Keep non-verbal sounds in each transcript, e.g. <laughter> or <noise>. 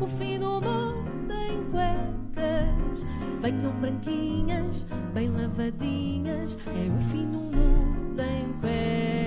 o fim do mundo em cuecas. Venham branquinhas, bem lavadinhas, é o fim do mundo em cuecas.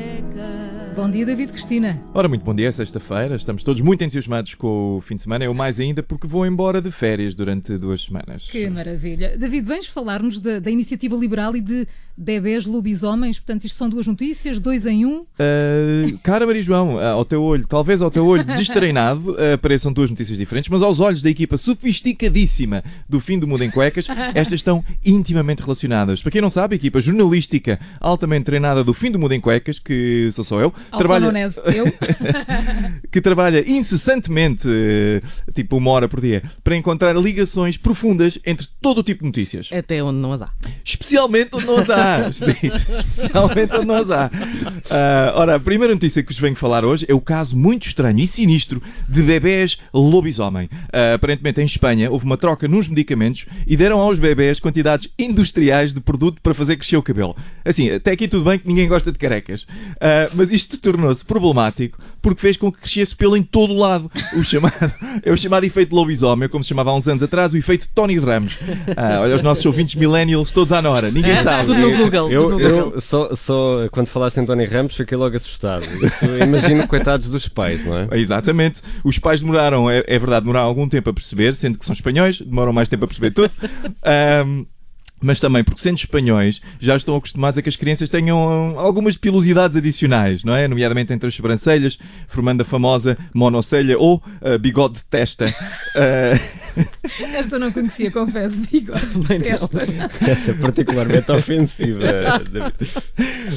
Bom dia, David Cristina. Ora, muito bom dia, é sexta-feira. Estamos todos muito entusiasmados com o fim de semana. Eu mais ainda porque vou embora de férias durante duas semanas. Que maravilha. David, vens falar-nos da, da iniciativa liberal e de bebés lobisomens. Portanto, isto são duas notícias, dois em um. Uh, cara Maria João, uh, ao teu olho, talvez ao teu olho <laughs> destreinado, uh, pareçam duas notícias diferentes, mas aos olhos da equipa sofisticadíssima do fim do mundo em cuecas, <laughs> estas estão intimamente relacionadas. Para quem não sabe, a equipa jornalística altamente treinada do fim do mundo em cuecas, que sou só eu, trabalha, Alçononese, eu. <laughs> que trabalha incessantemente, uh, tipo uma hora por dia, para encontrar ligações profundas entre todo o tipo de notícias. Até onde não as há. Especialmente onde não as há. <laughs> Especialmente onde não as há. Ah, ora, a primeira notícia que vos venho falar hoje é o caso muito estranho e sinistro de bebés lobisomem. Ah, aparentemente, em Espanha, houve uma troca nos medicamentos e deram aos bebés quantidades industriais de produto para fazer crescer o cabelo. Assim, até aqui tudo bem que ninguém gosta de carecas. Ah, mas isto tornou-se problemático porque fez com que crescesse pelo em todo o lado. O chamado, é o chamado efeito lobisomem, como se chamava há uns anos atrás, o efeito Tony Ramos. Ah, olha, os nossos ouvintes millennials todos à Nora. Ninguém É, sabe. tudo no Google. Eu, no eu Google. só, só quando falaste em Tony Ramos fiquei logo assustado. Isso, imagino coitados dos pais, não é? Exatamente. Os pais demoraram, é, é verdade, demoraram algum tempo a perceber, sendo que são espanhóis, demoram mais tempo a perceber tudo. Ahm, mas também porque, sendo espanhóis, já estão acostumados a que as crianças tenham algumas pilosidades adicionais, não é? Nomeadamente entre as sobrancelhas, formando a famosa monocelha ou ah, bigode de testa. <laughs> Ah, <laughs> Esta eu não conhecia, confesso. Bigode. Essa é particularmente <laughs> ofensiva.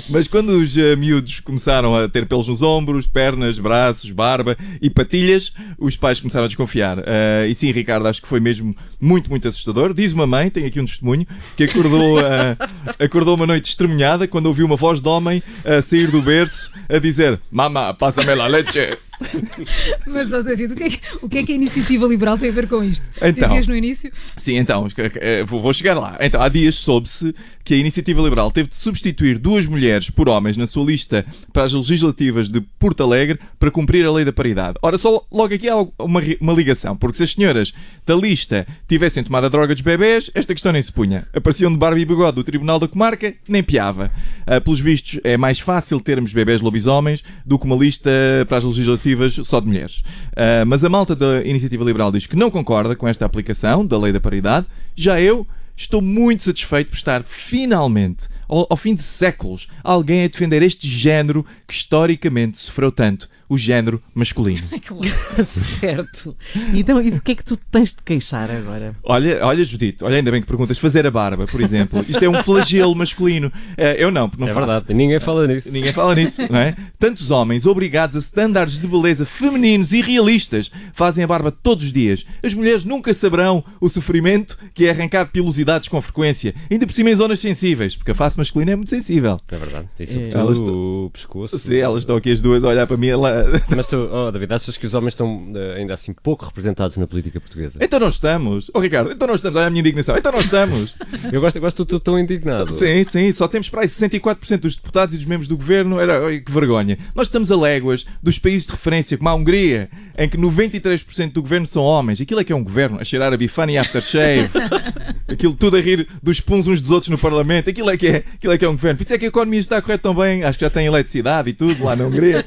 Mas quando os eh, miúdos começaram a ter pelos nos ombros, pernas, braços, barba e patilhas, os pais começaram a desconfiar. Eh, e sim, Ricardo, acho que foi mesmo muito, muito assustador. Diz uma mãe, tem aqui um testemunho, que acordou, eh, <laughs> acordou uma noite estremunhada quando ouviu uma voz de homem a sair do berço a dizer: Mama, passa-me la leche. <laughs> Mas, ó David, o que, é que, o que é que a iniciativa liberal tem a ver com isto? Então. Dizias no início? Sim, então, eh, vou chegar lá. Então, há dias soube-se que a Iniciativa Liberal teve de substituir duas mulheres por homens na sua lista para as legislativas de Porto Alegre para cumprir a lei da paridade. Ora, só logo aqui há uma, uma ligação, porque se as senhoras da lista tivessem tomado a droga dos bebés, esta questão nem se punha. Apareciam de barba e bigode do Tribunal da Comarca, nem piava. Ah, pelos vistos, é mais fácil termos bebés lobisomens do que uma lista para as legislativas só de mulheres. Ah, mas a malta da Iniciativa Liberal diz que não concorda com esta aplicação da lei da paridade. Já eu estou muito satisfeito por estar finalmente, ao, ao fim de séculos, alguém a defender este género que historicamente sofreu tanto, o género masculino. <laughs> certo. Então, e do que é que tu tens de queixar agora? Olha, olha, Judite, olha, ainda bem que perguntas. Fazer a barba, por exemplo. Isto é um flagelo masculino. Eh, eu não, porque não É faço. verdade, ninguém fala nisso. Ninguém fala nisso, não é? Tantos homens obrigados a estándares de beleza femininos e realistas fazem a barba todos os dias. As mulheres nunca saberão o sofrimento que é arrancar pilosidades com frequência, ainda por cima em zonas sensíveis, porque a face masculina é muito sensível. É verdade. E É. sobretudo Elas o pescoço. Sim, elas estão aqui as duas a olhar para mim. Ela... <laughs> Mas tu, oh, David, achas que os homens estão eh, ainda assim pouco representados na política portuguesa? Então nós estamos. Oh Ricardo, então nós estamos. Olha a minha indignação. Então nós estamos. <laughs> Eu gosto, eu gosto do tu tão indignado. Sim, sim, só temos para aí 64% dos deputados e dos membros do governo. Era, que vergonha. Nós estamos a léguas dos países de referência, como a Hungria, em que 93% do governo são homens. Aquilo é que é um governo, a cheirar a bifana e aftershave. <laughs> Aquilo tudo a rir dos puns uns dos outros no Parlamento. Aquilo é que é, aquilo é, que é um governo. Por isso é que a economia está a correr tão bem. Acho que já tem eletricidade e tudo lá na Hungria.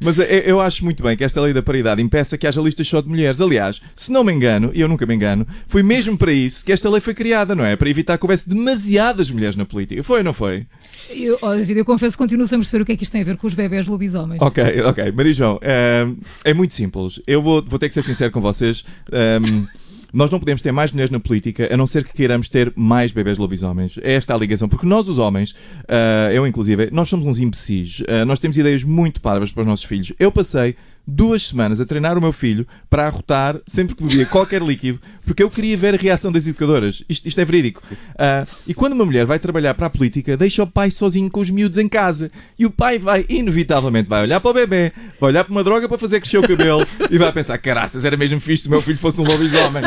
Mas eu, eu acho muito bem que esta lei da paridade impeça que haja listas só de mulheres. Aliás, se não me engano, e eu nunca me engano, foi mesmo para isso que esta lei foi criada, não é? Para evitar que houvesse demasiadas mulheres na política. Foi ou não foi? Eu, David, eu confesso que continuo sem perceber o que é que isto tem a ver com os bebés lobisomens. Ok, ok. Maria João, ehm, é muito simples. Eu vou, vou ter que ser sincero com vocês. Ehm, nós não podemos ter mais mulheres na política a não ser que queiramos ter mais bebés lobisomens. É esta a ligação. Porque nós, os homens, ah, eu inclusive, nós somos uns imbecis. Ah, nós temos ideias muito parvas para os nossos filhos. Eu passei duas semanas a treinar o meu filho para arrotar sempre que bebia qualquer líquido, porque eu queria ver a reação das educadoras. Isto, isto é verídico. Ah, e quando uma mulher vai trabalhar para a política, deixa o pai sozinho com os miúdos em casa. E o pai vai, inevitavelmente, vai olhar para o bebê, vai olhar para uma droga para fazer crescer o cabelo e vai pensar: caraças, era mesmo fixe se o meu filho fosse um lobisomem.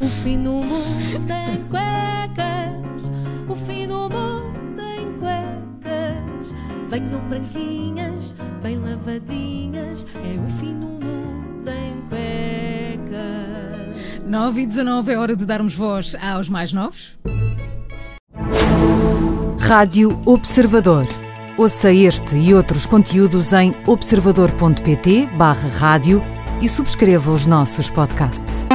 O fim do mundo em cuecas. O fim do mundo em cuecas. Venham branquinhas, bem lavadinhas. É o fim do mundo em cuecas. 9 e 19 é hora de darmos voz aos mais novos. Rádio Observador. Ouça este e outros conteúdos em observador.pt/barra rádio e subscreva os nossos podcasts.